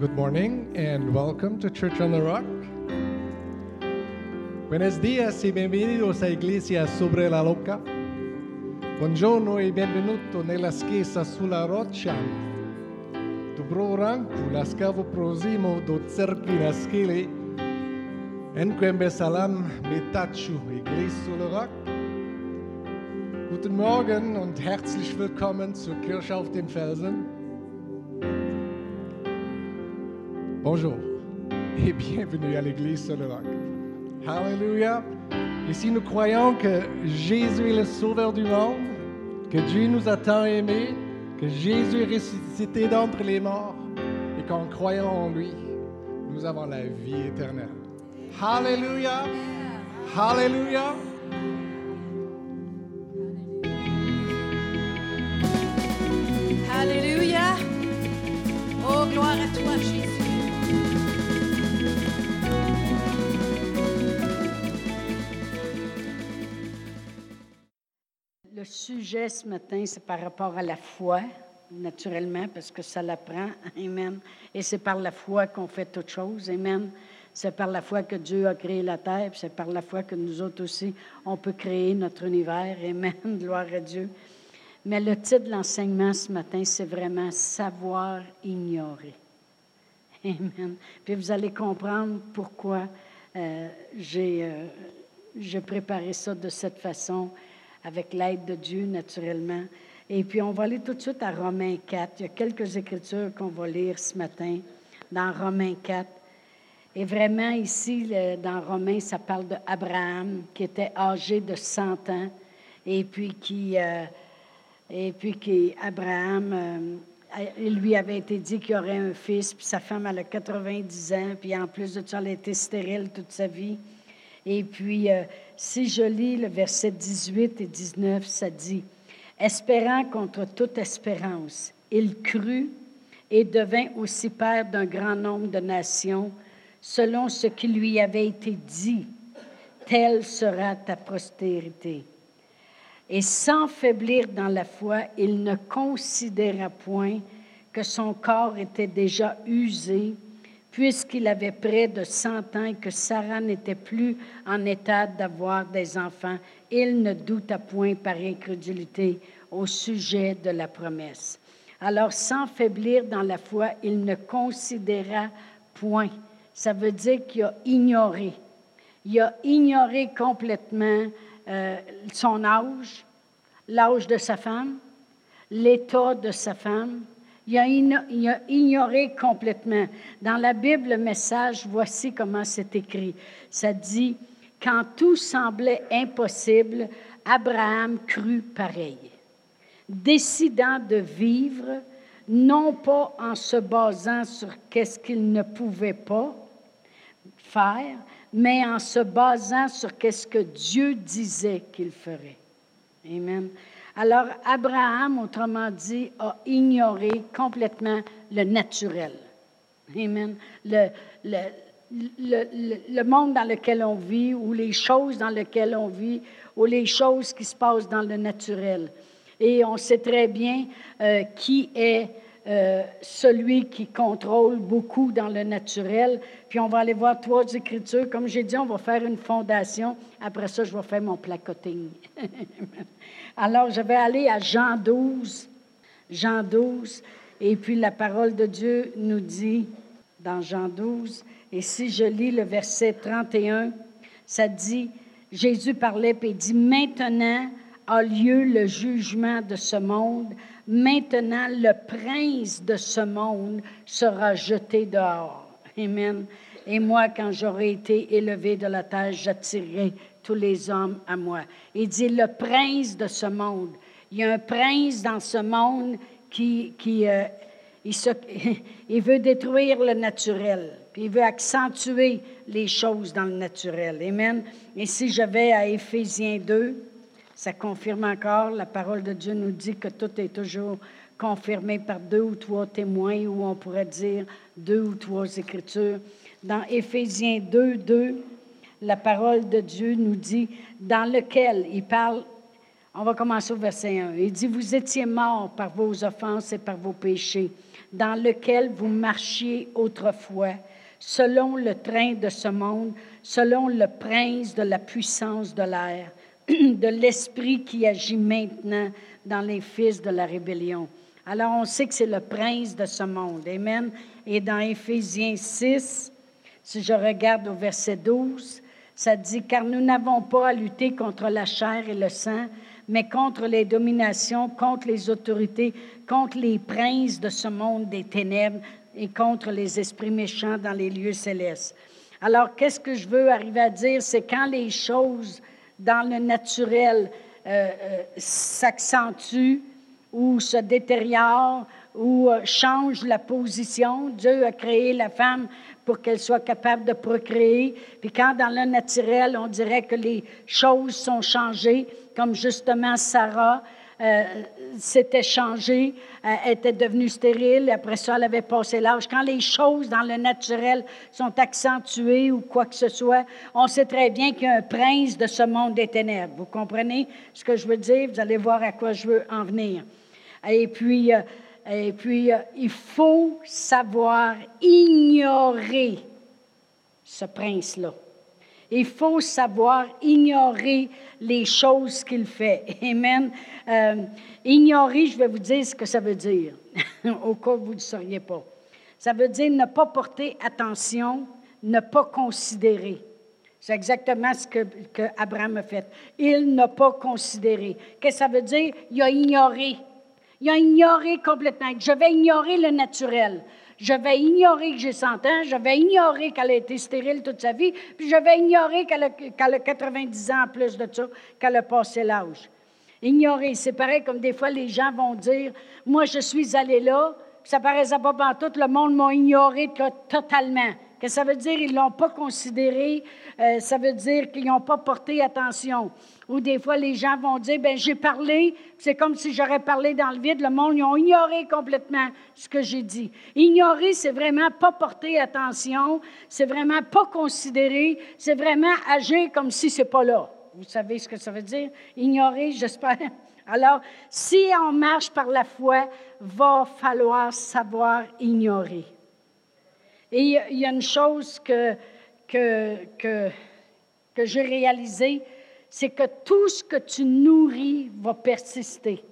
Good morning and welcome to Church on the Rock. Buenos días y bienvenidos a Iglesia sobre la Loca. Buongiorno e benvenuto nella chiesa sulla roccia. Dobro ranku la scavo prosimo do cerchi naskele. Enquembe salam metachu Iglesia sur le Rock. Guten Morgen und herzlich willkommen zur Kirche auf den Felsen. Bonjour et bienvenue à l'Église sur le roc. Alléluia. Ici, nous croyons que Jésus est le Sauveur du monde, que Dieu nous a tant aimés, que Jésus est ressuscité d'entre les morts et qu'en croyant en lui, nous avons la vie éternelle. Alléluia. Alléluia. Sujet ce matin, c'est par rapport à la foi, naturellement, parce que ça l'apprend. Amen. Et c'est par la foi qu'on fait toutes choses. Amen. C'est par la foi que Dieu a créé la terre, c'est par la foi que nous autres aussi, on peut créer notre univers. Amen. Gloire à Dieu. Mais le titre de l'enseignement ce matin, c'est vraiment savoir ignorer. Amen. Puis vous allez comprendre pourquoi euh, euh, j'ai préparé ça de cette façon, avec l'aide de Dieu, naturellement. Et puis on va aller tout de suite à Romains 4. Il y a quelques écritures qu'on va lire ce matin dans Romains 4. Et vraiment, ici, dans Romains, ça parle d'Abraham, qui était âgé de 100 ans, et puis qui... euh, et puis qu'Abraham, euh, il lui avait été dit qu'il aurait un fils, puis sa femme, elle a 90 ans, puis en plus de ça, elle a été stérile toute sa vie. Et puis, euh, si je lis le verset 18 et 19, ça dit, Espérant contre toute espérance, il crut et devint aussi père d'un grand nombre de nations, selon ce qui lui avait été dit, telle sera ta postérité. Et sans faiblir dans la foi, il ne considéra point que son corps était déjà usé, puisqu'il avait près de cent ans et que Sarah n'était plus en état d'avoir des enfants. Il ne douta point par incrédulité au sujet de la promesse. Alors, sans faiblir dans la foi, il ne considéra point. Ça veut dire qu'il a ignoré. Il a ignoré complètement euh, son âge, l'âge de sa femme, l'état de sa femme. Il a, ignoré complètement. Dans la Bible, le message, voici comment c'est écrit. Ça dit, quand tout semblait impossible, Abraham crut pareil décidant de vivre, non pas en se basant sur qu'est-ce qu'il ne pouvait pas faire, mais en se basant sur qu'est-ce que Dieu disait qu'il ferait. Amen. Alors, Abraham, autrement dit, a ignoré complètement le naturel. Amen. Le, le, le, le- monde dans lequel on vit, ou les choses dans lesquelles on vit, ou les choses qui se passent dans le naturel. Et on sait très bien euh, qui est euh, celui qui contrôle beaucoup dans le naturel. Puis on va aller voir trois écritures. Comme j'ai dit, on va faire une fondation. Après ça, je vais faire mon placoting. Alors, je vais aller à Jean 12. Jean 12. Et puis la parole de Dieu nous dit dans Jean 12, et si je lis le verset 31, ça dit, Jésus parlait, il dit, maintenant a lieu le jugement de ce monde, maintenant le prince de ce monde sera jeté dehors. Amen. Et moi, quand j'aurai été élevé de la terre, j'attirerai tous les hommes à moi. Il dit le prince de ce monde. Il y a un prince dans ce monde qui, qui euh, il, veut détruire le naturel, puis il veut accentuer les choses dans le naturel. Amen. Et si je vais à Éphésiens 2, ça confirme encore, la parole de Dieu nous dit que tout est toujours confirmé par deux ou trois témoins, ou on pourrait dire deux ou trois écritures. Dans Éphésiens 2, 2, la parole de Dieu nous dit, dans lequel il parle On va commencer au verset 1. Il dit, Vous étiez morts par vos offenses et par vos péchés, dans lesquels vous marchiez autrefois, selon le train de ce monde, selon le prince de la puissance de l'air, de l'esprit qui agit maintenant dans les fils de la rébellion. Alors on sait que c'est le prince de ce monde. Amen. Et dans Éphésiens 6, si je regarde au verset 12, ça dit, car nous n'avons pas à lutter contre la chair et le sang, mais contre les dominations, contre les autorités, contre les princes de ce monde des ténèbres et contre les esprits méchants dans les lieux célestes. Alors, qu'est-ce que je veux arriver à dire? C'est quand les choses dans le naturel euh, euh, s'accentuent ou se détériorent ou euh, changent la position. Dieu a créé la femme pour qu'elle soit capable de procréer. Puis quand dans le naturel, on dirait que les choses sont changées, comme justement Sarah euh, s'était changée, euh, était devenue stérile, après ça, elle avait passé l'âge. Quand les choses dans le naturel sont accentuées ou quoi que ce soit, on sait très bien qu'il y a un prince de ce monde des ténèbres. Vous comprenez ce que je veux dire? Vous allez voir à quoi je veux en venir. Et puis, euh, et puis il faut savoir ignorer ce prince-là. Il faut savoir ignorer les choses qu'il fait. Amen. Euh, ignorer, je vais vous dire ce que ça veut dire, au cas où vous ne le sauriez pas. Ça veut dire ne pas porter attention, ne pas considérer. C'est exactement ce que, Abraham a fait. Il n'a pas considéré. Qu'est-ce que ça veut dire? Il a ignoré. Il a ignoré complètement. Je vais ignorer le naturel. Je vais ignorer que j'ai 100 ans, je vais ignorer qu'elle a été stérile toute sa vie, puis je vais ignorer qu'elle a, 90 ans en plus de ça, qu'elle a passé l'âge. Ignorer, c'est pareil comme des fois les gens vont dire, moi je suis allé là, ça paraissait pas tout, le monde m'a ignoré totalement. Que ça veut dire? Ils ne l'ont pas considéré. Euh, ça veut dire qu'ils n'ont pas porté attention. Ou des fois, les gens vont dire, ben j'ai parlé, c'est comme si j'aurais parlé dans le vide. Le monde, ils ont ignoré complètement ce que j'ai dit. Ignorer, c'est vraiment pas porter attention, c'est vraiment pas considérer, c'est vraiment agir comme si c'est pas là. Vous savez ce que ça veut dire? Ignorer, j'espère. Alors, si on marche par la foi, va falloir savoir ignorer. Et il y a une chose que, que, que, que j'ai réalisée, c'est que tout ce que tu nourris va persister.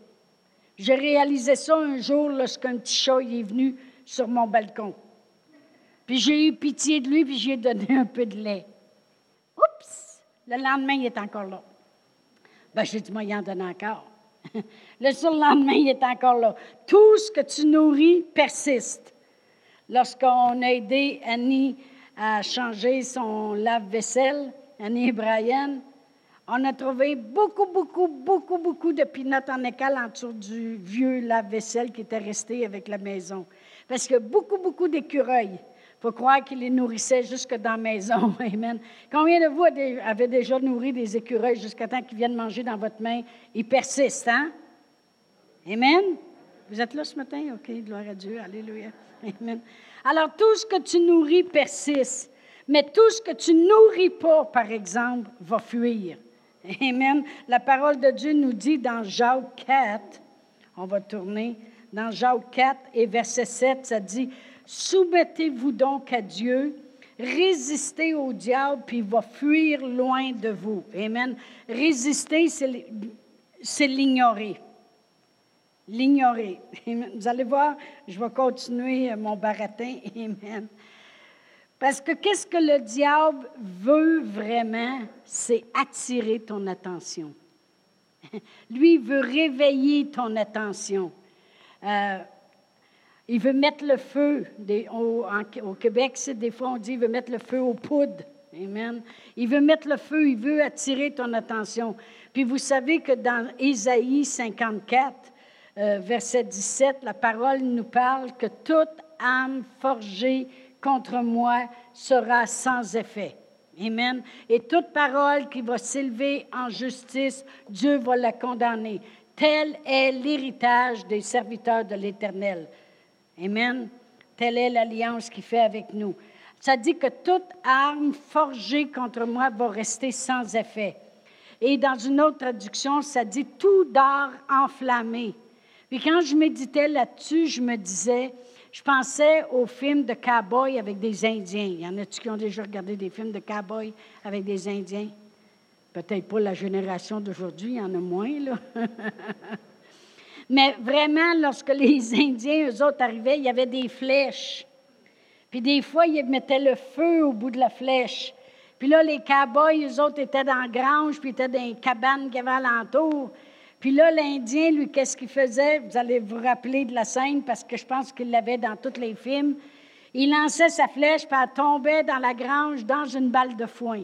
J'ai réalisé ça un jour lorsqu'un petit chat est venu sur mon balcon. Puis j'ai eu pitié de lui, puis j'ai donné un peu de lait. Oups! Le lendemain, il est encore là. Ben, j'ai dit, moi, il en donne encore. le surlendemain, il est encore là. Tout ce que tu nourris persiste. Lorsqu'on a aidé Annie à changer son lave-vaisselle, Annie et Brian, on a trouvé beaucoup, beaucoup, beaucoup, beaucoup de pinottes en écale en dessous du vieux lave-vaisselle qui était resté avec la maison. Parce que beaucoup, beaucoup d'écureuils. Il faut croire qu'ils les nourrissaient jusque dans la maison. Amen. Combien de vous avez déjà nourri des écureuils jusqu'à temps qu'ils viennent manger dans votre main? Ils persistent, hein? Amen. Vous êtes là ce matin? OK, gloire à Dieu. Alléluia. Alors, tout ce que tu nourris persiste, mais tout ce que tu nourris pas, par exemple, va fuir. Amen. La parole de Dieu nous dit dans Jacques 4, on va tourner, dans Jacques 4 et verset 7, ça dit, Soumettez-vous donc à Dieu, résistez au diable, puis il va fuir loin de vous. Amen. Résister, c'est l'ignorer l'ignorer. Vous allez voir, je vais continuer mon baratin. Amen. Parce que qu'est-ce que le diable veut vraiment, c'est attirer ton attention. Lui, veut réveiller ton attention. Euh, il veut mettre le feu. au, au, Québec, des fois on dit il veut mettre le feu aux poudres. Amen. Il veut mettre le feu, il veut attirer ton attention. Puis vous savez que dans Ésaïe 54, euh, verset 17, la parole nous parle que toute âme forgée contre moi sera sans effet. Amen. Et toute parole qui va s'élever en justice, Dieu va la condamner. Tel est l'héritage des serviteurs de l'Éternel. Amen. Telle est l'alliance qu'il fait avec nous. Ça dit que toute arme forgée contre moi va rester sans effet. Et dans une autre traduction, ça dit tout d'or enflammé. Puis quand je méditais là-dessus, je me disais, je pensais aux films de cow-boys avec des Indiens. Y en a-tu qui ont déjà regardé des films de cow-boys avec des Indiens? Peut-être pas la génération d'aujourd'hui, il y en a moins, là. Mais vraiment, lorsque les Indiens, eux autres, arrivaient, il y avait des flèches. Puis des fois, ils mettaient le feu au bout de la flèche. Puis là, les cow-boys, eux autres, étaient dans la grange, puis étaient dans les cabanes qu'il y avait alentour. Puis là, l'Indien, lui, qu'est-ce qu'il faisait? Vous allez vous rappeler de la scène parce que je pense qu'il l'avait dans tous les films. Il lançait sa flèche, puis elle tombait dans la grange dans une balle de foin.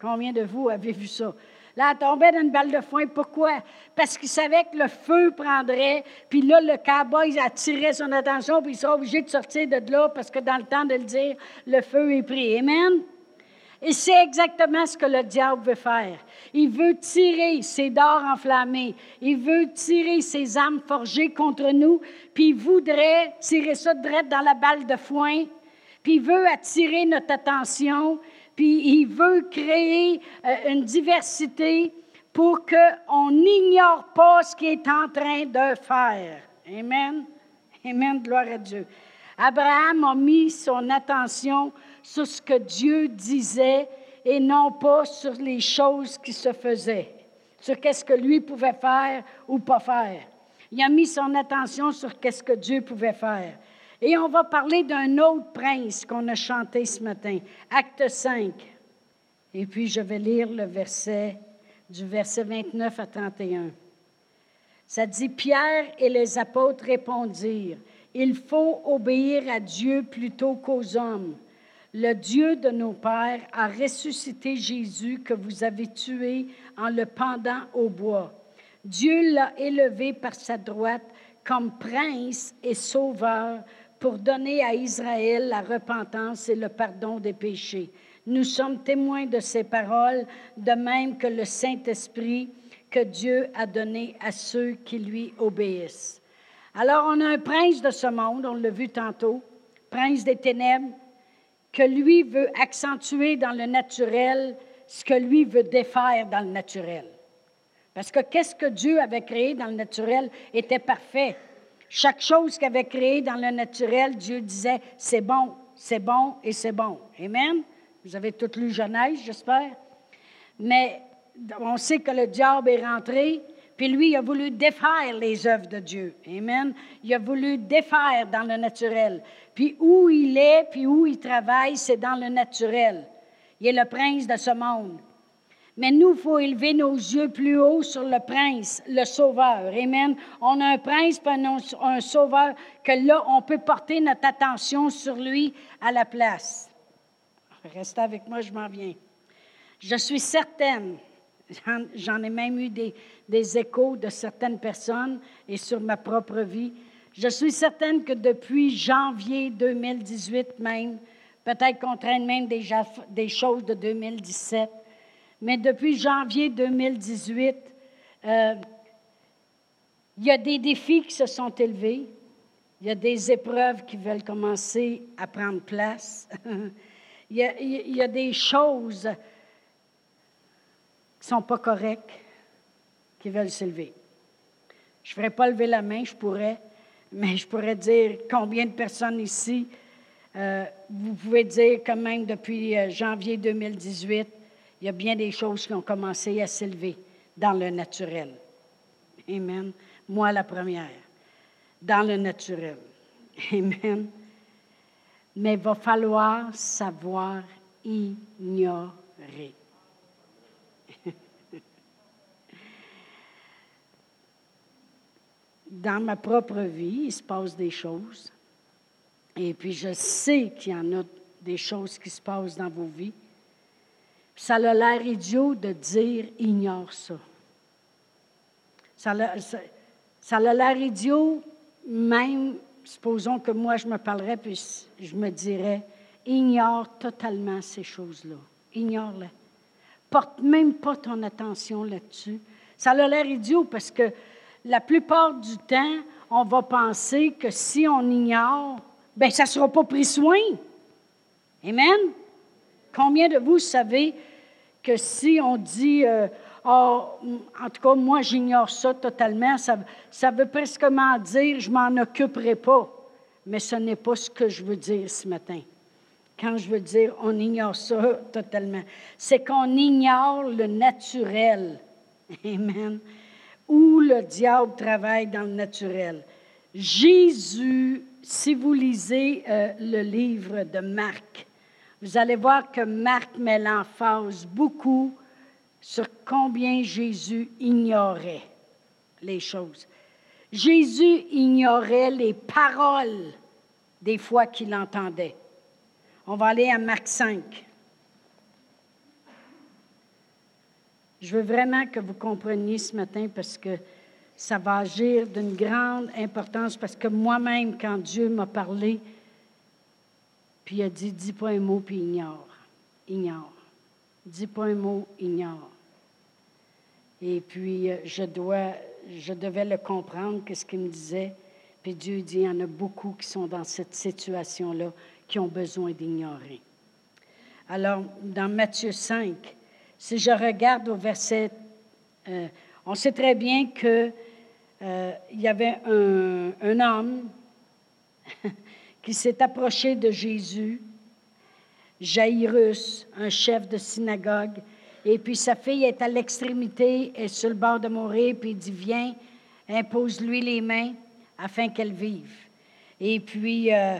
Combien de vous avez vu ça? Là, elle tombait dans une balle de foin. Pourquoi? Parce qu'il savait que le feu prendrait, puis là, le cowboy attirait son attention, puis il sera obligé de sortir de là parce que dans le temps de le dire, le feu est pris. Amen? Et c'est exactement ce que le diable veut faire. Il veut tirer ses dards enflammés. Il veut tirer ses armes forgées contre nous, puis il voudrait tirer ça direct dans la balle de foin, puis il veut attirer notre attention, puis il veut créer euh, une diversité pour qu'on n'ignore pas ce qu'il est en train de faire. Amen. Amen, gloire à Dieu. Abraham a mis son attention sur ce que Dieu disait et non pas sur les choses qui se faisaient, sur qu'est-ce que lui pouvait faire ou pas faire. Il a mis son attention sur qu'est-ce que Dieu pouvait faire. Et on va parler d'un autre prince qu'on a chanté ce matin, acte 5. Et puis je vais lire le verset du verset 29 à 31. Ça dit, Pierre et les apôtres répondirent, Il faut obéir à Dieu plutôt qu'aux hommes. Le Dieu de nos pères a ressuscité Jésus que vous avez tué en le pendant au bois. Dieu l'a élevé par sa droite comme prince et sauveur pour donner à Israël la repentance et le pardon des péchés. Nous sommes témoins de ces paroles, de même que le Saint-Esprit que Dieu a donné à ceux qui lui obéissent. Alors on a un prince de ce monde, on l'a vu tantôt, prince des ténèbres, que lui veut accentuer dans le naturel ce que lui veut défaire dans le naturel. Parce que qu'est-ce que Dieu avait créé dans le naturel était parfait. Chaque chose qu'il avait créée dans le naturel, Dieu disait, c'est bon, c'est bon et c'est bon. Amen. Vous avez tout lu Genèse, j'espère. Mais on sait que le diable est rentré, puis lui, il a voulu défaire les œuvres de Dieu. Amen. Il a voulu défaire dans le naturel. Puis où il est, puis où il travaille, c'est dans le naturel. Il est le prince de ce monde. Mais nous, il faut élever nos yeux plus haut sur le prince, le sauveur. Amen. On a un prince, un, sauveur, que là, on peut porter notre attention sur lui à la place. Restez avec moi, je m'en viens. Je suis certaine J'en ai même eu des, échos de certaines personnes et sur ma propre vie. Je suis certaine que depuis janvier 2018 même, peut-être qu'on traîne même déjà des choses de 2017, mais depuis janvier 2018, euh, il y a des défis qui se sont élevés, il y a des épreuves qui veulent commencer à prendre place, il, y a des choses sont pas corrects, qui veulent s'élever. Je ne ferais pas lever la main, je pourrais, mais je pourrais dire combien de personnes ici, euh, vous pouvez dire quand même depuis euh, janvier 2018, il y a bien des choses qui ont commencé à s'élever dans le naturel. Amen. Moi, la première, dans le naturel. Amen. Mais il va falloir savoir ignorer. Dans ma propre vie, il se passe des choses. Et puis je sais qu'il y en a des choses qui se passent dans vos vies. Ça a l'air idiot de dire ignore ça. Ça a, l'air idiot, même, supposons que moi je me parlerais, puis je me dirais ignore totalement ces choses-là. Ignore-les. Porte même pas ton attention là-dessus. Ça a l'air idiot parce que la plupart du temps, on va penser que si on ignore, bien, ça ne sera pas pris soin. Amen? Combien de vous savez que si on dit, Or, en tout cas, moi, j'ignore ça totalement. Ça, ça veut presque dire je m'en occuperai pas. Mais ce n'est pas ce que je veux dire ce matin. Quand je veux dire on ignore ça totalement, c'est qu'on ignore le naturel. Amen? Où le diable travaille dans le naturel. Jésus, si vous lisez euh, le livre de Marc, vous allez voir que Marc met l'emphase beaucoup sur combien Jésus ignorait les choses. Jésus ignorait les paroles des fois qu'il entendait. On va aller à Marc 5. Je veux vraiment que vous compreniez ce matin parce que ça va agir d'une grande importance parce que moi-même, quand Dieu m'a parlé, puis il a dit, dis pas un mot, puis ignore. Ignore. Dis pas un mot, ignore. Et puis, euh, je, dois, je devais le comprendre, qu'est-ce qu'il me disait. Puis Dieu dit, il y en a beaucoup qui sont dans cette situation-là, qui ont besoin d'ignorer. Alors, dans Matthieu 5, si je regarde au verset, euh, on sait très bien qu'il euh, y avait un, homme qui s'est approché de Jésus, Jairus, un chef de synagogue, et puis sa fille est à l'extrémité, est sur le bord de mourir, puis il dit, viens, impose-lui les mains afin qu'elle vive. Et puis, euh,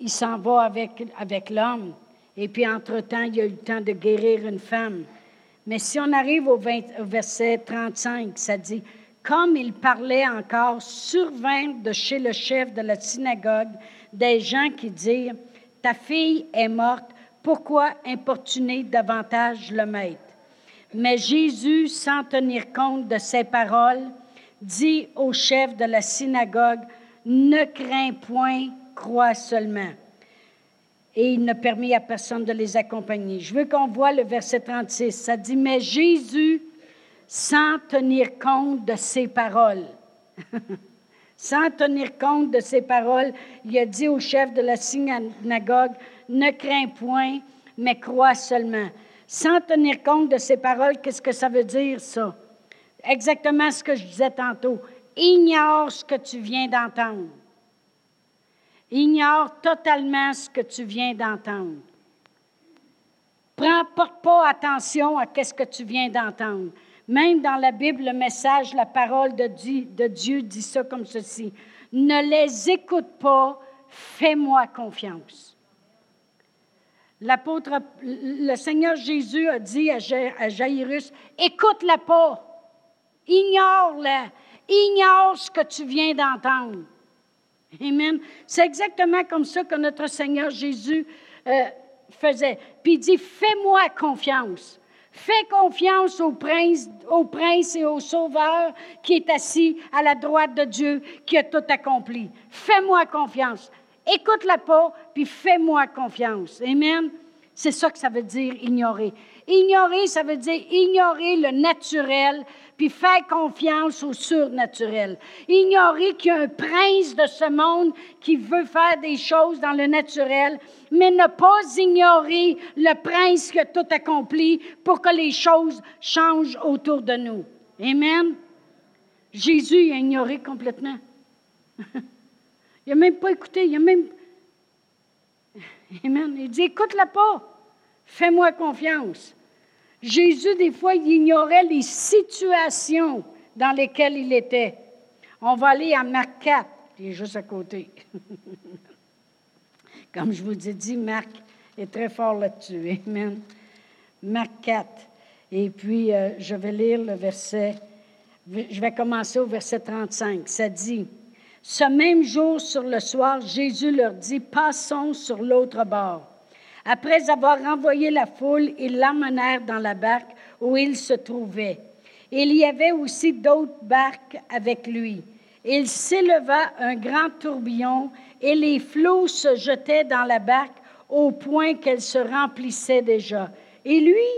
il s'en va avec, avec l'homme. Et puis, entre-temps, il a eu le temps de guérir une femme. Mais si on arrive au, verset 35, ça dit, comme il parlait encore, survint de chez le chef de la synagogue des gens qui dirent, Ta fille est morte, pourquoi importuner davantage le maître? Mais Jésus, sans tenir compte de ces paroles, dit au chef de la synagogue, Ne crains point, crois seulement. Et il ne permit à personne de les accompagner. Je veux qu'on voit le verset 36. Ça dit, Mais Jésus, sans tenir compte de ses paroles, sans tenir compte de ses paroles, il a dit au chef de la synagogue, ne crains point, mais crois seulement. Sans tenir compte de ses paroles, qu'est-ce que ça veut dire, ça? Exactement ce que je disais tantôt. Ignore ce que tu viens d'entendre. Ignore totalement ce que tu viens d'entendre. Prends, porte pas attention à ce que tu viens d'entendre. Même dans la Bible, le message, la parole de Dieu, dit ça comme ceci. Ne les écoute pas, fais-moi confiance. L'apôtre, le Seigneur Jésus a dit à Jairus, écoute-la pas, ignore-la, ignore ce que tu viens d'entendre. Amen. C'est exactement comme ça que notre Seigneur Jésus euh, faisait. Puis il dit, fais-moi confiance. Fais confiance au prince, au prince et au sauveur qui est assis à la droite de Dieu, qui a tout accompli. Fais-moi confiance. Écoute-la pas, puis fais-moi confiance. Amen. C'est ça que ça veut dire ignorer. Ignorer, ça veut dire ignorer le naturel, puis faire confiance au surnaturel. Ignorer qu'il y a un prince de ce monde qui veut faire des choses dans le naturel, mais ne pas ignorer le prince qui a tout accompli pour que les choses changent autour de nous. Amen. Jésus a ignoré complètement. il n'a même pas écouté, il a même... Amen. Il dit, écoute-la pas. Fais-moi confiance. Jésus, des fois, il ignorait les situations dans lesquelles il était. On va aller à Marc 4, qui est juste à côté. Comme je vous ai dit, Marc est très fort là-dessus. Amen. Marc 4. Et puis, euh, je vais lire le verset. Je vais commencer au verset 35. Ça dit Ce même jour, sur le soir, Jésus leur dit Passons sur l'autre bord. Après avoir renvoyé la foule, ils l'emmenèrent dans la barque où il se trouvait. Il y avait aussi d'autres barques avec lui. Il s'éleva un grand tourbillon et les flots se jetaient dans la barque au point qu'elle se remplissait déjà. Et lui,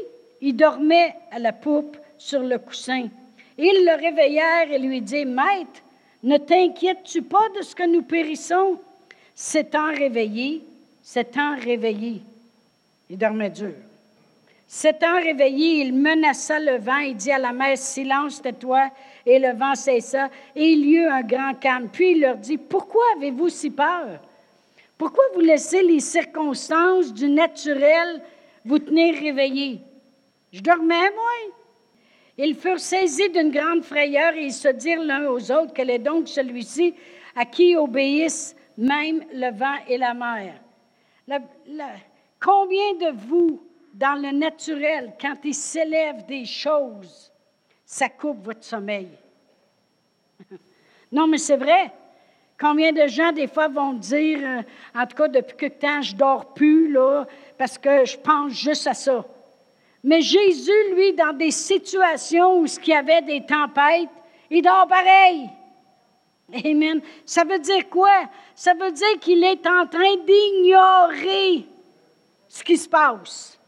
il dormait à la poupe sur le coussin. Ils le réveillèrent et lui dirent, Maître, ne t'inquiètes-tu pas de ce que nous périssons? S'étant réveillé, s'étant réveillé, il dormait dur. S'étant réveillé, il menaça le vent et dit à la mer, Silence, tais-toi. Et le vent cessa, et il y eut un grand calme. Puis il leur dit, Pourquoi avez-vous si peur? Pourquoi vous laissez les circonstances du naturel vous tenir réveillés? Je dormais, moi. Ils furent saisis d'une grande frayeur et ils se dirent l'un aux autres, quel est donc celui-ci à qui obéissent même le vent et la mer? Combien de vous, dans le naturel, quand il s'élève des choses, ça coupe votre sommeil? non, mais c'est vrai. Combien de gens, des fois, vont dire, euh, en tout cas, depuis que temps, je dors plus, parce que je pense juste à ça. Mais Jésus, lui, dans des situations où il y avait des tempêtes, il dort pareil. Amen. Ça veut dire quoi? Ça veut dire qu'il est en train d'ignorer ce qui se passe.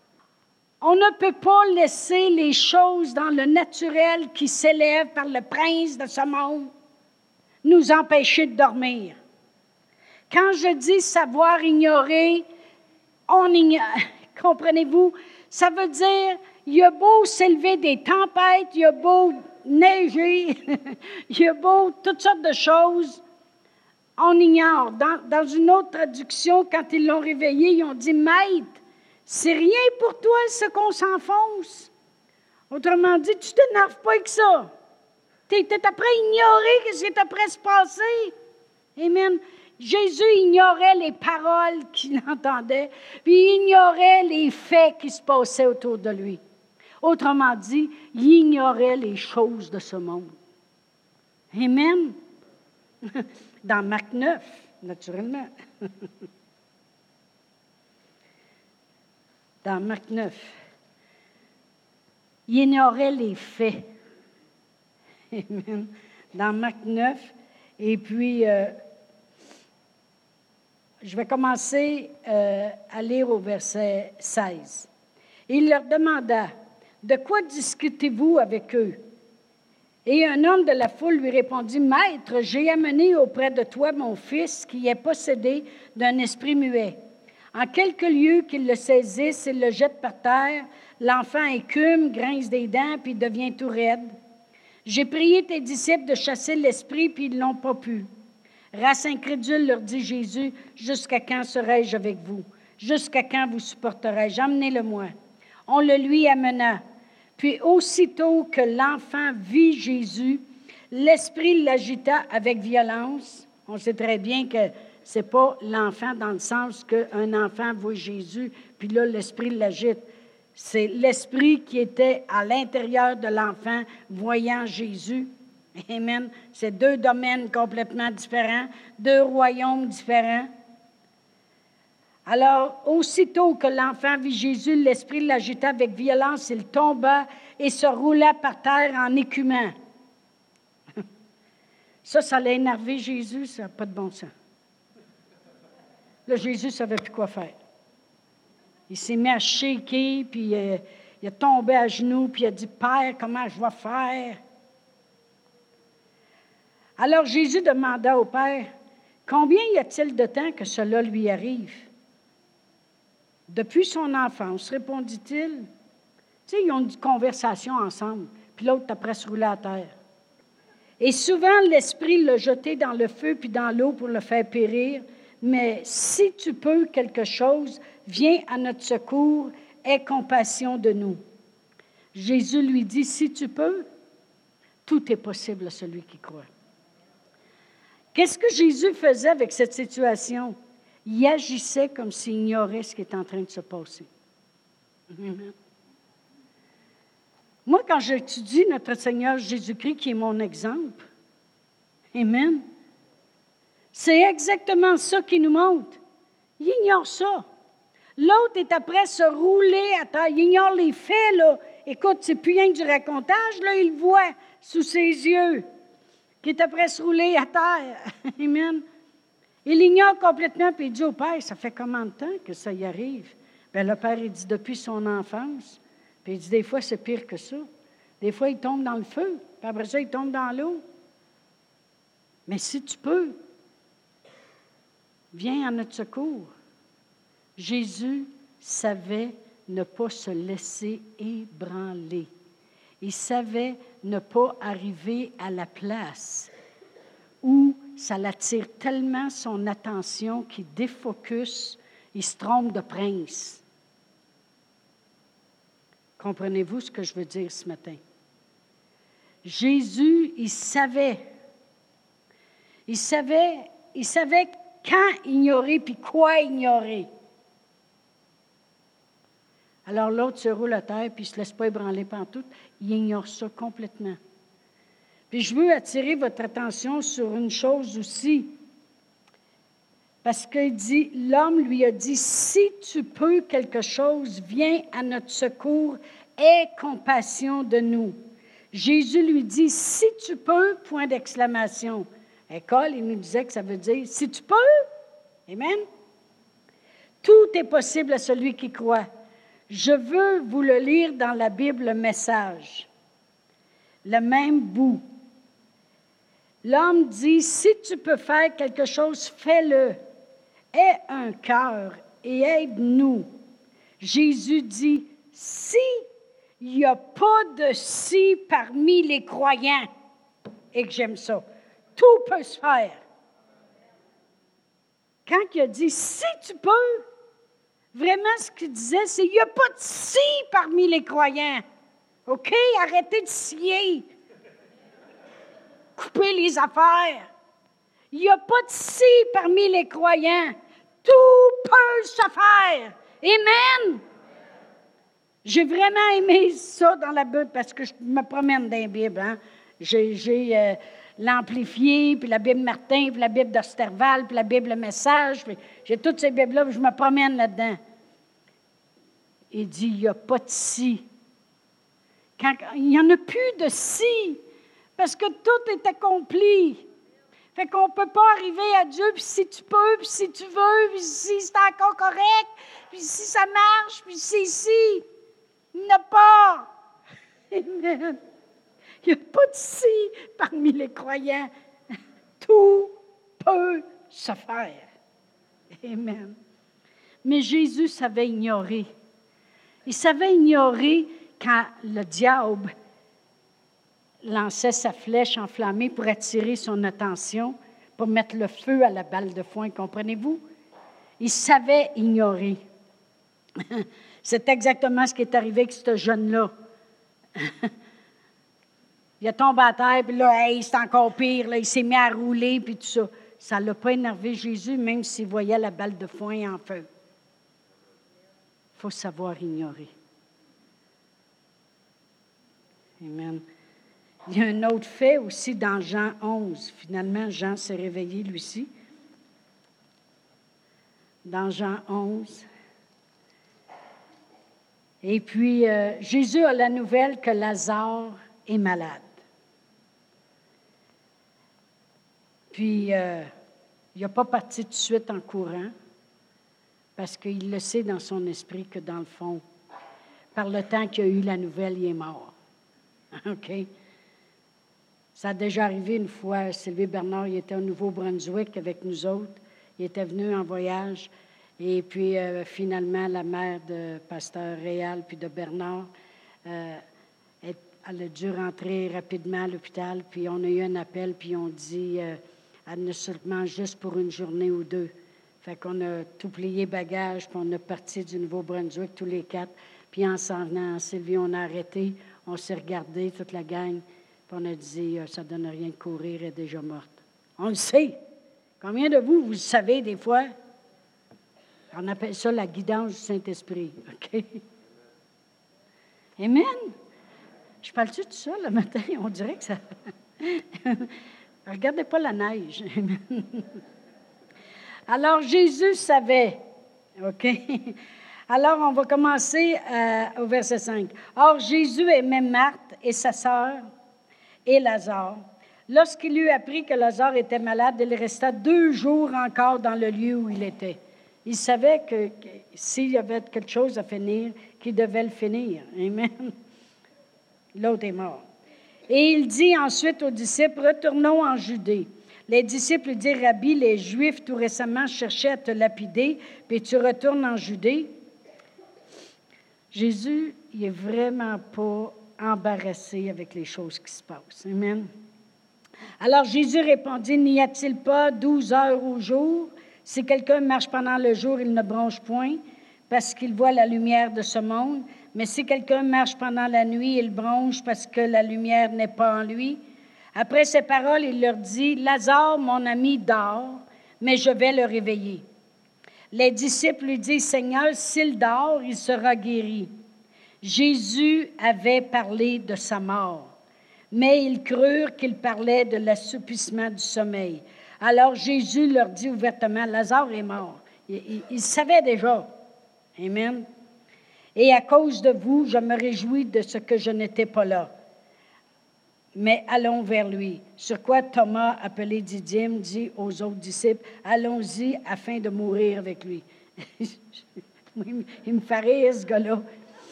On ne peut pas laisser les choses dans le naturel qui s'élèvent par le prince de ce monde nous empêcher de dormir. Quand je dis savoir ignorer, on. Comprenez-vous? Ça veut dire, il y a beau s'élever des tempêtes, il y a beau neiger, il y a beau toutes sortes de choses, on ignore. Dans, une autre traduction, quand ils l'ont réveillé, ils ont dit Maître, c'est rien pour toi ce qu'on s'enfonce. Autrement dit, tu t'énerves pas avec ça. Tu es après ignorer ce qui est après se passer. Amen. Jésus ignorait les paroles qu'il entendait, puis il ignorait les faits qui se passaient autour de lui. Autrement dit, il ignorait les choses de ce monde. Amen. Dans Marc 9, naturellement. Dans Marc 9, il ignorait les faits. Amen. Dans Marc 9, et puis euh, je vais commencer euh, à lire au verset 16. Il leur demanda, De quoi discutez-vous avec eux? Et un homme de la foule lui répondit, Maître, j'ai amené auprès de toi mon fils qui est possédé d'un esprit muet. En quelques lieux qu'il le saisisse, il le jette par terre, l'enfant écume, grince des dents, puis devient tout raide. J'ai prié tes disciples de chasser l'esprit, puis ils l'ont pas pu. Race incrédule, leur dit Jésus, jusqu'à quand serai-je avec vous? Jusqu'à quand vous supporterai-je? Amenez-le-moi. On le lui amena. Puis aussitôt que l'enfant vit Jésus, l'esprit l'agita avec violence. On sait très bien que ce n'est pas l'enfant dans le sens qu'un enfant voit Jésus, puis là, l'esprit l'agite. C'est l'esprit qui était à l'intérieur de l'enfant voyant Jésus Amen. C'est deux domaines complètement différents, deux royaumes différents. Alors, aussitôt que l'enfant vit Jésus, l'esprit l'agita avec violence, il tomba et se roula par terre en écumant. Ça, ça l'a énervé Jésus, ça n'a pas de bon sens. Là, Jésus ne savait plus quoi faire. Il s'est mis à shaker, puis euh, il a tombé à genoux, puis il a dit Père, comment je vais faire alors Jésus demanda au Père, Combien y a-t-il de temps que cela lui arrive? Depuis son enfance, répondit-il. Tu sais, ils ont une conversation ensemble, puis l'autre après se rouler à terre. Et souvent, l'Esprit l'a jeté dans le feu puis dans l'eau pour le faire périr. Mais si tu peux quelque chose, viens à notre secours, aie compassion de nous. Jésus lui dit, si tu peux, tout est possible à celui qui croit. Qu'est-ce que Jésus faisait avec cette situation? Il agissait comme s'il ignorait ce qui est en train de se passer. Moi, quand j'étudie notre Seigneur Jésus-Christ, qui est mon exemple, Amen, c'est exactement ça qui nous montre. Il ignore ça. L'autre est après se rouler à terre. Il ignore les faits, là. Écoute, c'est plus rien que du racontage, là. Il voit sous ses yeux qui est après se rouler à terre. Amen. Il l'ignore complètement, puis il dit au Père, ça fait combien de temps que ça y arrive? Bien, le Père, il dit depuis son enfance. Puis il dit, des fois, c'est pire que ça. Des fois, il tombe dans le feu, puis après ça, il tombe dans l'eau. Mais si tu peux, viens à notre secours. Jésus savait ne pas se laisser ébranler. Il savait ne pas arriver à la place ça l'attire tellement son attention qu'il défocus, il se trompe de prince. Comprenez-vous ce que je veux dire ce matin? Jésus, il savait. Il savait, il savait quand ignorer puis quoi ignorer. Alors l'autre se roule à terre puis il ne se laisse pas ébranler tout. Il ignore ça complètement. Puis je veux attirer votre attention sur une chose aussi. Parce qu'il dit, l'homme lui a dit, si tu peux quelque chose, viens à notre secours, aie compassion de nous. Jésus lui dit, si tu peux, point d'exclamation. École, il nous disait que ça veut dire, si tu peux, Amen. Tout est possible à celui qui croit. Je veux vous le lire dans la Bible, le message. Le même bout. L'homme dit, si tu peux faire quelque chose, fais-le. Aie un cœur et aide-nous. Jésus dit, si il n'y a pas de si parmi les croyants, et que j'aime ça, tout peut se faire. Quand il a dit, si tu peux, vraiment ce qu'il disait, c'est, il n'y a pas de si parmi les croyants. OK? Arrêtez de scier couper les affaires. Il n'y a pas de si parmi les croyants. Tout peut se faire. Amen. J'ai vraiment aimé ça dans la Bible parce que je me promène dans la Bible. Hein. J'ai euh, l'Amplifié, puis la Bible Martin, puis la Bible d'Osterval, puis la Bible Message. J'ai toutes ces Bibles-là, je me promène là-dedans. Il dit, il n'y a pas de si. Il n'y en a plus de si parce que tout est accompli. Fait qu'on ne peut pas arriver à Dieu, puis si tu peux, puis si tu veux, puis si c'est encore correct, puis si ça marche, puis si, si. Il n'y a pas. Amen. Il n'y a pas de si parmi les croyants. Tout peut se faire. Amen. Mais Jésus savait ignorer. Il savait ignorer quand le diable lançait sa flèche enflammée pour attirer son attention, pour mettre le feu à la balle de foin, comprenez-vous? Il savait ignorer. C'est exactement ce qui est arrivé avec ce jeune-là. il a tombé à terre, puis là, hey, c'est encore pire, là, il s'est mis à rouler, puis tout ça. Ça ne l'a pas énervé Jésus, même s'il voyait la balle de foin en feu. Il faut savoir ignorer. Amen. Il y a un autre fait aussi dans Jean 11. Finalement, Jean s'est réveillé lui aussi. Dans Jean 11. Et puis, euh, Jésus a la nouvelle que Lazare est malade. Puis, euh, il n'a pas parti tout de suite en courant, parce qu'il le sait dans son esprit que, dans le fond, par le temps qu'il a eu la nouvelle, il est mort. OK? Ça a déjà arrivé une fois. Sylvie Bernard, il était au Nouveau-Brunswick avec nous autres. Il était venu en voyage. Et puis, euh, finalement, la mère de Pasteur Réal puis de Bernard, euh, elle, a dû rentrer rapidement à l'hôpital. Puis, on a eu un appel, puis on dit euh, elle ne sûrement juste pour une journée ou deux. Fait qu'on a tout plié bagages, puis on est parti du Nouveau-Brunswick, tous les quatre. Puis, en s'en venant, Sylvie, on a arrêté. On s'est regardé, toute la gang on a dit, euh, ça ne donne rien de courir, elle est déjà morte. On le sait. Combien de vous, vous le savez des fois? On appelle ça la guidance du Saint-Esprit. OK? Amen. Je parle-tu de ça le matin? On dirait que ça. Regardez pas la neige. Alors, Jésus savait. OK? Alors, on va commencer euh, au verset 5. Or, Jésus aimait Marthe et sa sœur et Lazare. Lorsqu'il eut appris que Lazare était malade, il resta deux jours encore dans le lieu où il était. Il savait que, s'il y avait quelque chose à finir, qu'il devait le finir. Amen. L'autre est mort. Et il dit ensuite aux disciples, retournons en Judée. Les disciples dirent, Rabbi, les Juifs tout récemment cherchaient à te lapider, puis tu retournes en Judée. Jésus, il est vraiment pas embarrassé avec les choses qui se passent. Amen. Alors Jésus répondit, N'y a-t-il pas douze heures au jour? Si quelqu'un marche pendant le jour, il ne bronche point, parce qu'il voit la lumière de ce monde. Mais si quelqu'un marche pendant la nuit, il bronche parce que la lumière n'est pas en lui. Après ces paroles, il leur dit, Lazare, mon ami, dort, mais je vais le réveiller. Les disciples lui disent, Seigneur, s'il dort, il sera guéri. Jésus avait parlé de sa mort, mais ils crurent qu'il parlait de l'assoupissement du sommeil. Alors Jésus leur dit ouvertement, Lazare est mort. Il, il savait déjà. Amen. Et à cause de vous, je me réjouis de ce que je n'étais pas là mais allons vers lui. Sur quoi Thomas, appelé Didyme, dit aux autres disciples, allons-y afin de mourir avec lui. il me fait rire, ce gars-là.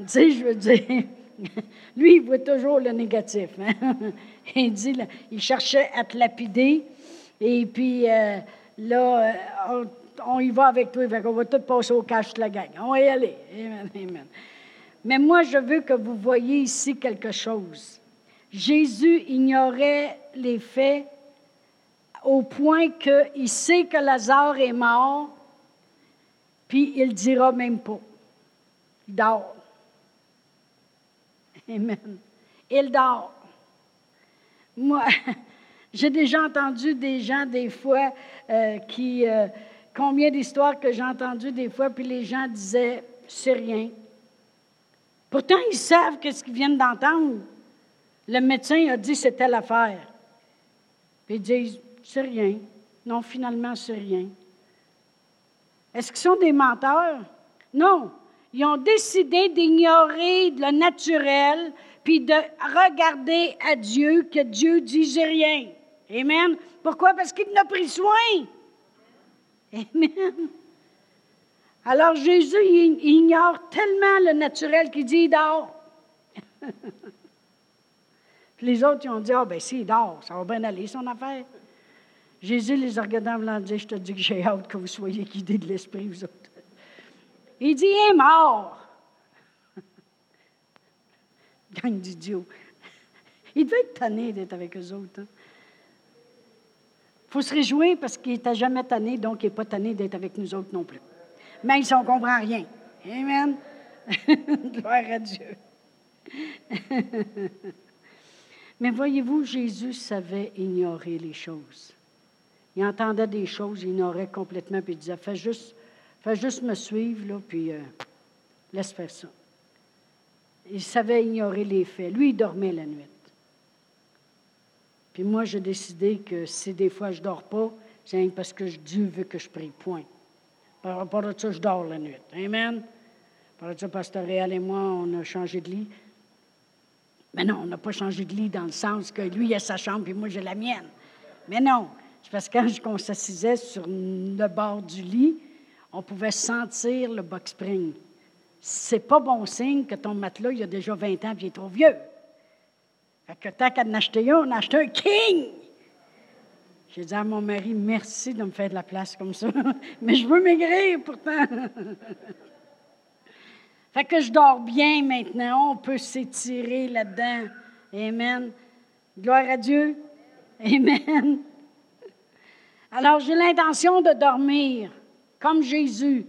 Tu sais, je veux dire, lui, il voit toujours le négatif. Hein. Il dit, il cherchait à te lapider, et puis euh, là, euh, on, y va avec toi, on va tout passer au cache de la gang. On va y aller. Amen, amen. Mais moi, je veux que vous voyez ici quelque chose. Jésus ignorait les faits au point qu'il sait que Lazare est mort, puis il dira même pas. Il dort. Amen. Il dort. Moi, j'ai déjà entendu des gens des fois euh, qui... Euh, combien d'histoires que j'ai entendues des fois, puis les gens disaient, c'est rien. Pourtant, ils savent ce qu'ils viennent d'entendre. Le médecin a dit c'était l'affaire. Puis ils disent c'est rien. Non, finalement, c'est rien. Est-ce qu'ils sont des menteurs? Non. Ils ont décidé d'ignorer le naturel puis de regarder à Dieu que Dieu dit rien. Amen. Pourquoi? Parce qu'il n'a pris soin. Amen. Alors Jésus il ignore tellement le naturel qu'il dit il dort. les autres, ils ont dit, ah, ben s'il dort, ça va bien aller, son affaire. Jésus les a regardés en dit, je te dis que j'ai hâte que vous soyez guidés de l'esprit, vous autres. Il dit, il est mort. Gang d'idiots. Il devait être tanné d'être avec eux autres. Il hein. faut se réjouir parce qu'il n'était jamais tanné, donc il n'est pas tanné d'être avec nous autres non plus. Même si on ne comprend rien. Amen. Gloire à Dieu. Mais voyez-vous, Jésus savait ignorer les choses. Il entendait des choses, il ignorait complètement, puis il disait, fais juste, fais juste me suivre, là, puis euh, laisse faire ça. Il savait ignorer les faits. Lui, il dormait la nuit. Puis moi, j'ai décidé que si des fois je dors pas, c'est parce que Dieu veut que je prie, point. Par rapport à ça, je dors la nuit. Amen. Par rapport à ça, Pasteur Réal et moi, on a changé de lit. Mais non, on n'a pas changé de lit dans le sens que lui, il a sa chambre et moi, j'ai la mienne. Mais non, c'est parce que quand on s'assisait sur le bord du lit, on pouvait sentir le box spring. C'est pas bon signe que ton matelas, il a déjà 20 ans et il est trop vieux. Fait que tant qu'à en acheter un, on a acheté un king. J'ai dit à mon mari, merci de me faire de la place comme ça. Mais je veux maigrir pourtant. Fait que je dors bien maintenant. On peut s'étirer là-dedans. Amen. Gloire à Dieu. Amen. Alors, j'ai l'intention de dormir comme Jésus,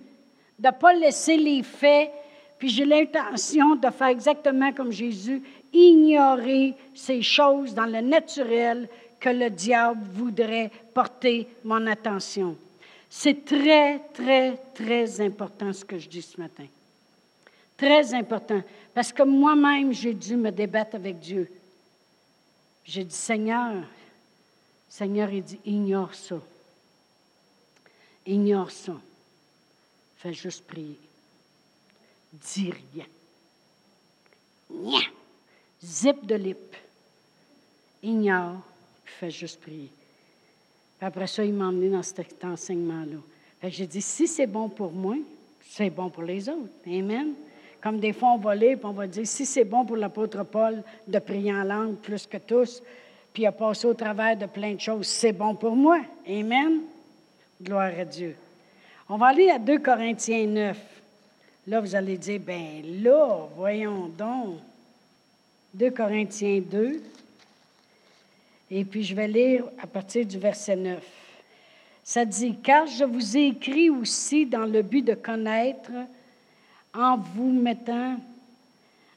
de ne pas laisser les faits, puis j'ai l'intention de faire exactement comme Jésus, ignorer ces choses dans le naturel que le diable voudrait porter mon attention. C'est très, très, très important ce que je dis ce matin. Très important. Parce que moi-même, j'ai dû me débattre avec Dieu. J'ai dit, Seigneur, Seigneur, il dit, ignore ça. Ignore ça. Fais juste prier. Dis rien. Nya. Zip de lip. Ignore, fais juste prier. après ça, il m'a emmené dans cet enseignement-là. J'ai dit, si c'est bon pour moi, c'est bon pour les autres. Amen. Comme des fois, on va lire, puis on va dire, si c'est bon pour l'apôtre Paul de prier en langue plus que tous, puis à passer au travers de plein de choses, c'est bon pour moi. Amen. Gloire à Dieu. On va aller à 2 Corinthiens 9. Là, vous allez dire, ben là, voyons donc. 2 Corinthiens 2. Et puis je vais lire à partir du verset 9. Ça dit, car je vous ai écrit aussi dans le but de connaître, en vous mettant,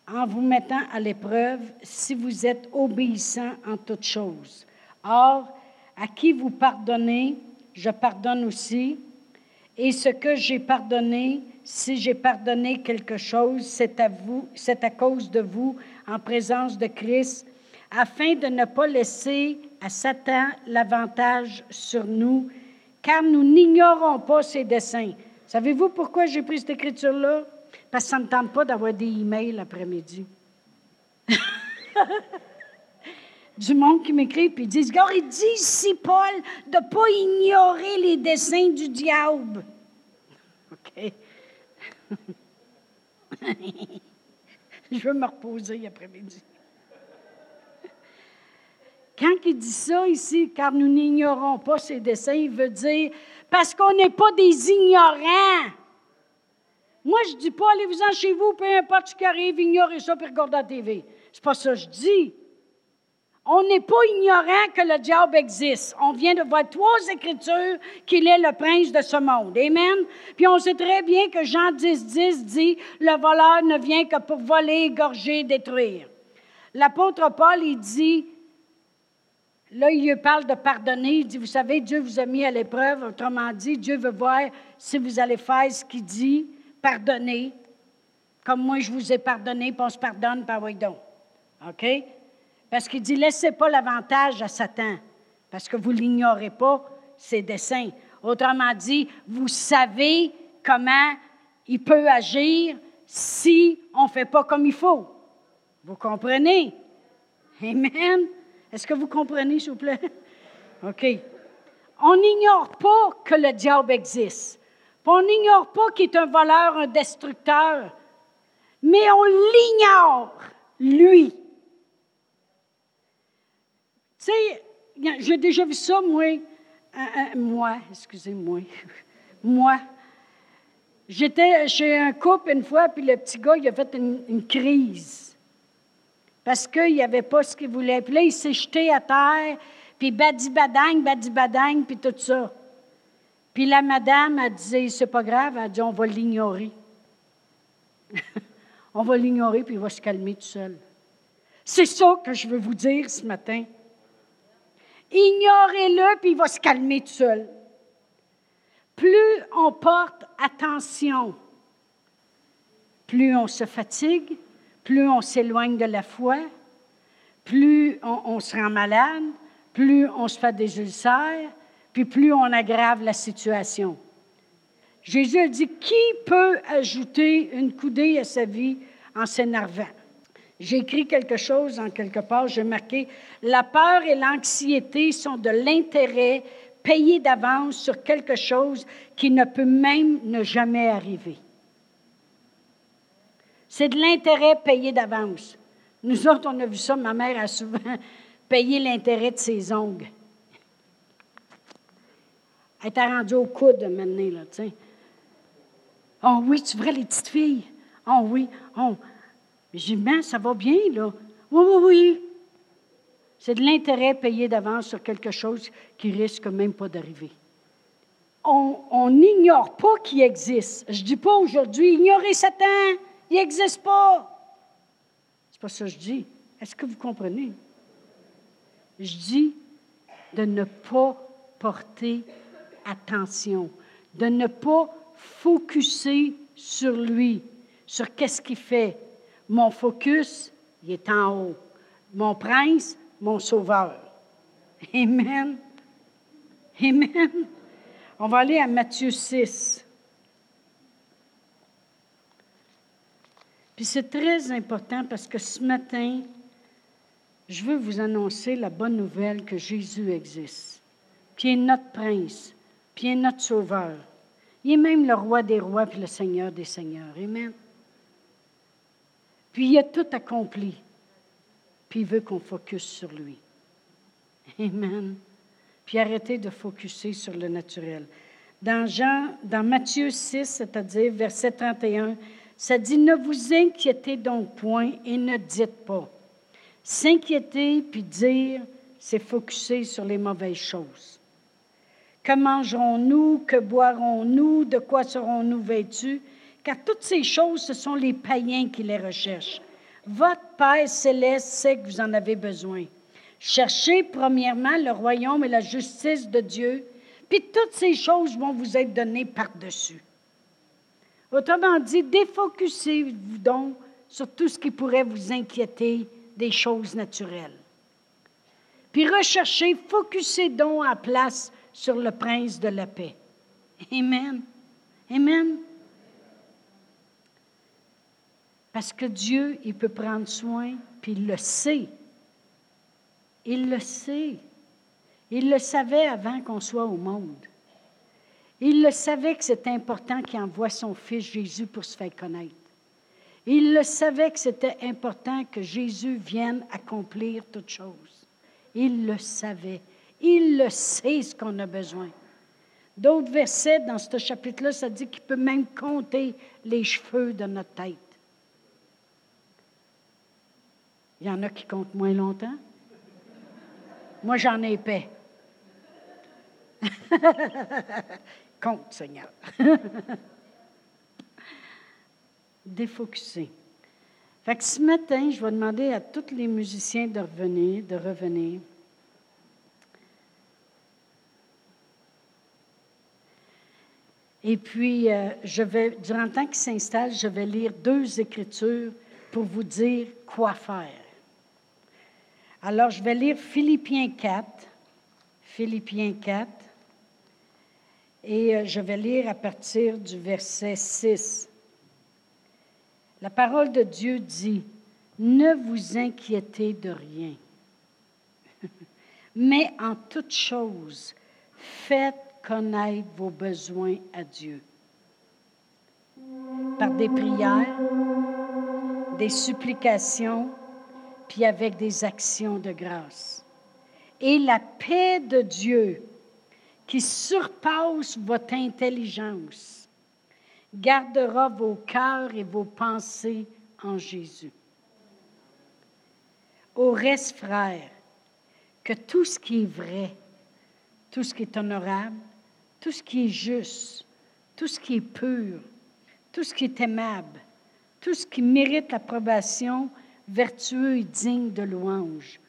en vous mettant à l'épreuve, si vous êtes obéissant en toutes choses. Or, à qui vous pardonnez, je pardonne aussi. Et ce que j'ai pardonné, si j'ai pardonné quelque chose, c'est à vous, c'est à cause de vous, en présence de Christ, afin de ne pas laisser à Satan l'avantage sur nous, car nous n'ignorons pas ses desseins. Savez-vous pourquoi j'ai pris cette écriture-là? Parce que ça ne tente pas d'avoir des emails l'après-midi. du monde qui m'écrit puis ils disent Gars, il dit ici, Paul, de ne pas ignorer les desseins du diable. OK? Je veux me reposer après-midi. Quand il dit ça ici, car nous n'ignorons pas ses desseins, il veut dire parce qu'on n'est pas des ignorants. Moi, je ne dis pas, allez-vous-en chez vous, peu importe ce qui arrive, ignorez ça puis regardez la TV. C'est pas ça que je dis. On n'est pas ignorant que le diable existe. On vient de voir trois écritures qu'il est le prince de ce monde. Amen. Puis on sait très bien que Jean 10, 10 dit Le voleur ne vient que pour voler, égorger, détruire. L'apôtre Paul, il dit Là, il parle de pardonner. Il dit Vous savez, Dieu vous a mis à l'épreuve. Autrement dit, Dieu veut voir si vous allez faire ce qu'il dit, pardonner. Comme moi, je vous ai pardonné, puis on se pardonne par donc. OK? Parce qu'il dit, laissez pas l'avantage à Satan, parce que vous l'ignorez pas, ses desseins. Autrement dit, vous savez comment il peut agir si on ne fait pas comme il faut. Vous comprenez? Amen. Est-ce que vous comprenez, s'il vous plaît? OK. On n'ignore pas que le diable existe. On n'ignore pas qu'il est un voleur, un destructeur. Mais on l'ignore, lui. Tu sais, j'ai déjà vu ça, moi. moi, excusez-moi. moi. J'étais chez un couple une fois, puis le petit gars, il a fait une, crise. Parce qu'il avait pas ce qu'il voulait. Puis là, il s'est jeté à terre, puis badi-badang, badi-badang, puis tout ça. Puis la madame, a dit, c'est pas grave, elle a dit, on va l'ignorer. on va l'ignorer, puis il va se calmer tout seul. C'est ça que je veux vous dire ce matin. Ignorez-le, puis il va se calmer tout seul. Plus on porte attention, plus on se fatigue, plus on s'éloigne de la foi, plus on, se rend malade, plus on se fait des ulcères, puis plus on aggrave la situation. Jésus dit, qui peut ajouter une coudée à sa vie en s'énervant? J'ai écrit quelque chose en quelque part, j'ai marqué La peur et l'anxiété sont de l'intérêt payé d'avance sur quelque chose qui ne peut même ne jamais arriver. C'est de l'intérêt payé d'avance. Nous autres, on a vu ça, ma mère a souvent payé l'intérêt de ses ongles. Elle était rendue au coude maintenant, là, tu sais. Oh oui, tu verrais les petites filles. Oh oui, oh, j'ai dit, ça va bien, là. Oui, oui, oui. C'est de l'intérêt payé d'avance sur quelque chose qui risque même pas d'arriver. On n'ignore pas qu'il existe. Je ne dis pas aujourd'hui, ignorez Satan, il n'existe pas. C'est pas ça que je dis. Est-ce que vous comprenez? Je dis de ne pas porter attention, de ne pas focuser sur lui, sur qu'est-ce qu'il fait, mon focus, il est en haut. Mon prince, mon sauveur. Amen. Amen. On va aller à Matthieu 6. Puis c'est très important parce que ce matin, je veux vous annoncer la bonne nouvelle que Jésus existe. Puis il est notre prince, puis il est notre sauveur. Il est même le roi des rois puis le seigneur des seigneurs. Amen. Puis il a tout accompli. Puis il veut qu'on focus sur lui. Amen. Puis arrêtez de focuser sur le naturel. Dans, Jean, dans Matthieu 6, c'est-à-dire verset 31, ça dit Ne vous inquiétez donc point et ne dites pas. S'inquiéter puis dire, c'est focuser sur les mauvaises choses. Que mangerons-nous? Que boirons-nous? De quoi serons-nous vêtus? Car toutes ces choses, ce sont les païens qui les recherchent. Votre Père céleste sait que vous en avez besoin. Cherchez premièrement le royaume et la justice de Dieu, puis toutes ces choses vont vous être données par-dessus. Autrement dit, défocussez-vous donc sur tout ce qui pourrait vous inquiéter des choses naturelles. Puis recherchez, focussez donc à place sur le prince de la paix. Amen. Amen. Parce que Dieu, il peut prendre soin, puis il le sait. Il le sait. Il le savait avant qu'on soit au monde. Il le savait que c'était important qu'il envoie son Fils Jésus pour se faire connaître. Il le savait que c'était important que Jésus vienne accomplir toutes choses. Il le savait. Il le sait ce qu'on a besoin. D'autres versets dans ce chapitre-là, ça dit qu'il peut même compter les cheveux de notre tête. Il y en a qui comptent moins longtemps. Moi, j'en ai paix. Compte, Seigneur. Défocuser. Fait que ce matin, je vais demander à tous les musiciens de revenir, de revenir. Et puis, euh, je vais, durant le temps qui s'installe, je vais lire deux écritures pour vous dire quoi faire. Alors, je vais lire Philippiens 4. Philippiens 4. Et euh, je vais lire à partir du verset 6. La parole de Dieu dit, ne vous inquiétez de rien, mais en toute chose, faites connaître vos besoins à Dieu. Par des prières, des supplications, puis avec des actions de grâce. Et la paix de Dieu, qui surpasse votre intelligence, gardera vos cœurs et vos pensées en Jésus. Au reste, frères, que tout ce qui est vrai, tout ce qui est honorable, tout ce qui est juste, tout ce qui est pur, tout ce qui est aimable, tout ce qui mérite l'approbation, vertueux et digne de louange,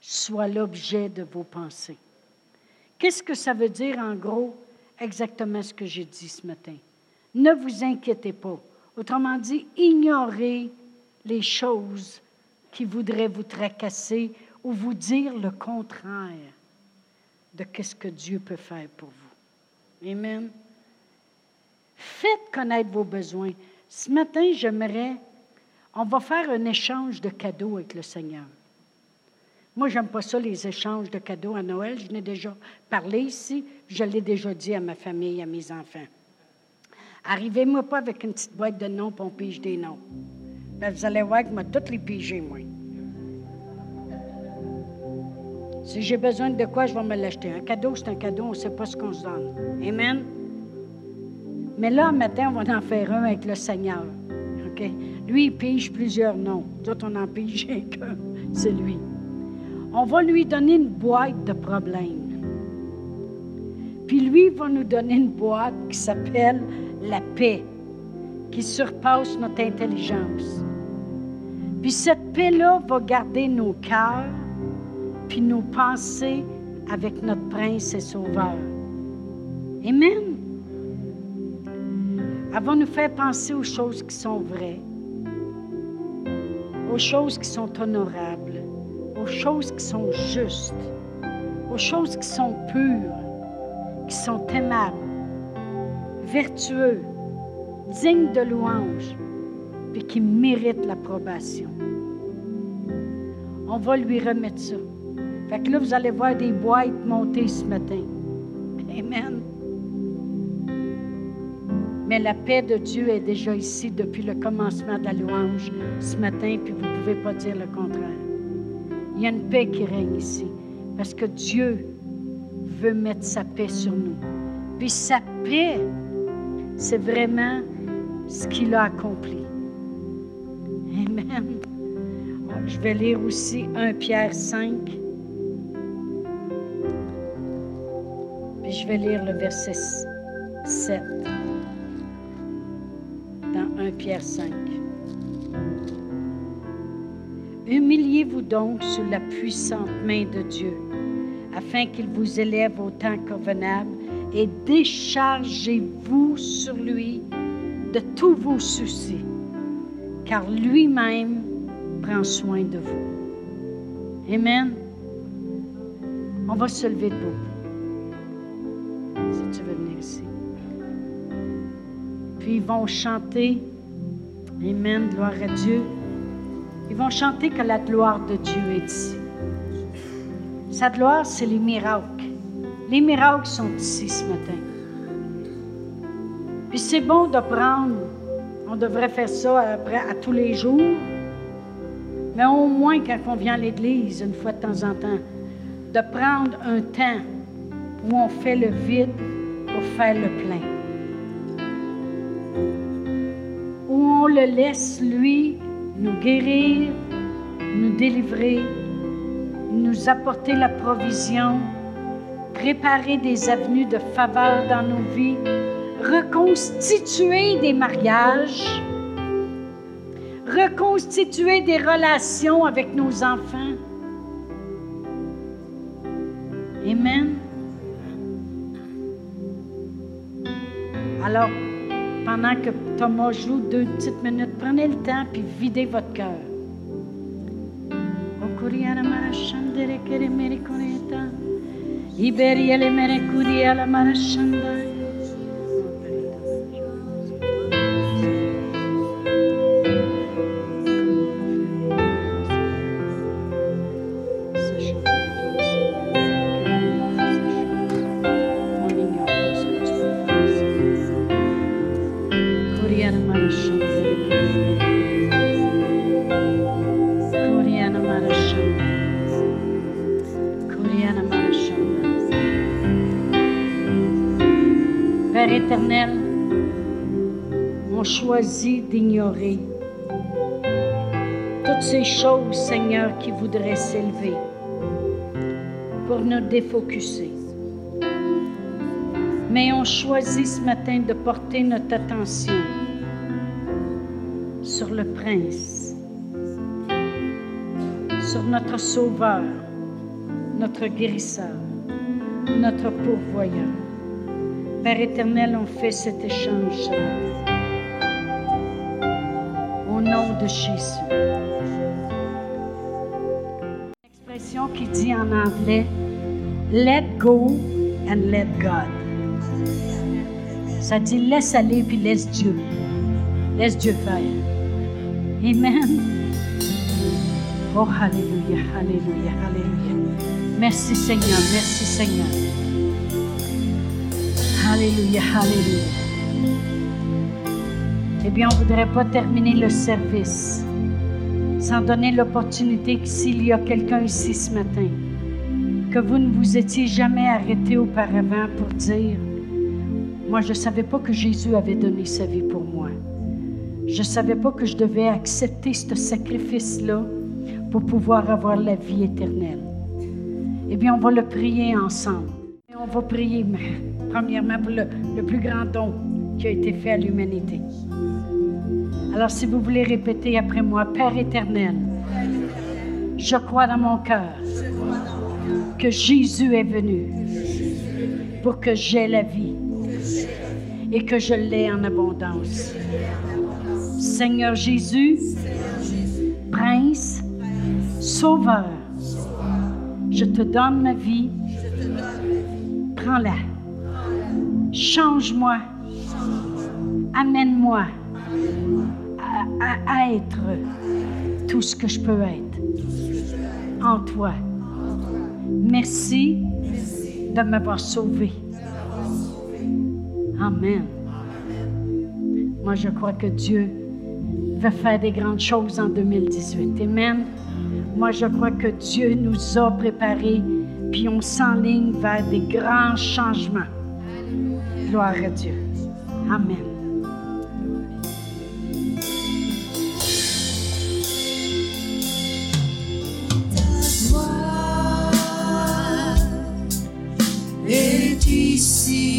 soit l'objet de vos pensées. Qu'est-ce que ça veut dire en gros exactement ce que j'ai dit ce matin? Ne vous inquiétez pas. Autrement dit, ignorez les choses qui voudraient vous tracasser ou vous dire le contraire de ce que Dieu peut faire pour vous. Amen. Faites connaître vos besoins. Ce matin, j'aimerais, on va faire un échange de cadeaux avec le Seigneur. Moi, j'aime pas ça, les échanges de cadeaux à Noël. Je n'ai déjà parlé ici. Je l'ai déjà dit à ma famille, à mes enfants. Arrivez-moi pas avec une petite boîte de noms pour on pige des noms. Ben, vous allez voir que moi, toutes les piger, moi. Si j'ai besoin de quoi, je vais me l'acheter. Un cadeau, c'est un cadeau, on ne sait pas ce qu'on se donne. Amen? Mais là, matin, on va en faire un avec le Seigneur. Lui, il pige plusieurs noms. D'autres, on en pige qu'un. C'est lui. On va lui donner une boîte de problèmes. Puis lui va nous donner une boîte qui s'appelle la paix, qui surpasse notre intelligence. Puis cette paix-là va garder nos cœurs, puis nos pensées avec notre prince et sauveur. Amen. Elle va nous faire penser aux choses qui sont vraies, aux choses qui sont honorables, aux choses qui sont justes, aux choses qui sont pures, qui sont aimables, vertueux, dignes de louange, puis qui méritent l'approbation. On va lui remettre ça. Fait que là, vous allez voir des boîtes montées ce matin. Amen. Mais la paix de Dieu est déjà ici depuis le commencement de la louange ce matin, puis vous ne pouvez pas dire le contraire. Il y a une paix qui règne ici, parce que Dieu veut mettre sa paix sur nous. Puis sa paix, c'est vraiment ce qu'il a accompli. Amen. Je vais lire aussi 1 Pierre 5. Puis je vais lire le verset 7 dans 1 Pierre 5. Humiliez-vous donc sous la puissante main de Dieu, afin qu'il vous élève au temps convenable, et déchargez-vous sur lui de tous vos soucis, car lui-même prend soin de vous. Amen. On va se lever debout. Ils vont chanter. Amen. Gloire à Dieu. Ils vont chanter que la gloire de Dieu est ici. Sa gloire, c'est les miracles. Les miracles sont ici ce matin. Puis c'est bon de prendre, on devrait faire ça à tous les jours, mais au moins quand on vient à l'Église, une fois de temps en temps, de prendre un temps où on fait le vide pour faire le plein. Le laisse, lui, nous guérir, nous délivrer, nous apporter la provision, préparer des avenues de faveur dans nos vies, reconstituer des mariages, reconstituer des relations avec nos enfants. Amen. Alors, pendant que Thomas joue deux petites minutes, prenez le temps puis videz votre cœur. Iberiele mere curia la marashandai. d'ignorer toutes ces choses, Seigneur, qui voudraient s'élever pour nous défocuser. Mais on choisit ce matin de porter notre attention sur le Prince, sur notre Sauveur, notre guérisseur, notre pourvoyeur. Père éternel, on fait cet échange nom de Jésus. L'expression qui dit en anglais Let go and let God. Ça dit laisse aller puis laisse Dieu. Laisse Dieu faire. Amen. Oh, Alléluia, Alléluia, Alléluia. Merci Seigneur, merci Seigneur. Alléluia, Alléluia. Eh bien, on ne voudrait pas terminer le service sans donner l'opportunité que s'il y a quelqu'un ici ce matin, que vous ne vous étiez jamais arrêté auparavant pour dire, moi je ne savais pas que Jésus avait donné sa vie pour moi. Je ne savais pas que je devais accepter ce sacrifice-là pour pouvoir avoir la vie éternelle. Eh bien, on va le prier ensemble. Et on va prier, premièrement, pour le, le plus grand don qui a été fait à l'humanité. Alors si vous voulez répéter après moi, Père éternel, je crois dans mon cœur que Jésus est venu pour que j'aie la vie et que je l'ai en abondance. Seigneur Jésus, Prince, Sauveur, je te donne ma vie. Prends-la. Change-moi. Amène-moi à, être tout ce que je peux être en toi. Merci de m'avoir sauvé. Amen. Moi, je crois que Dieu va faire des grandes choses en 2018. Amen. Moi, je crois que Dieu nous a préparés, puis on s'enligne vers des grands changements. Gloire à Dieu. Amen. Est ici.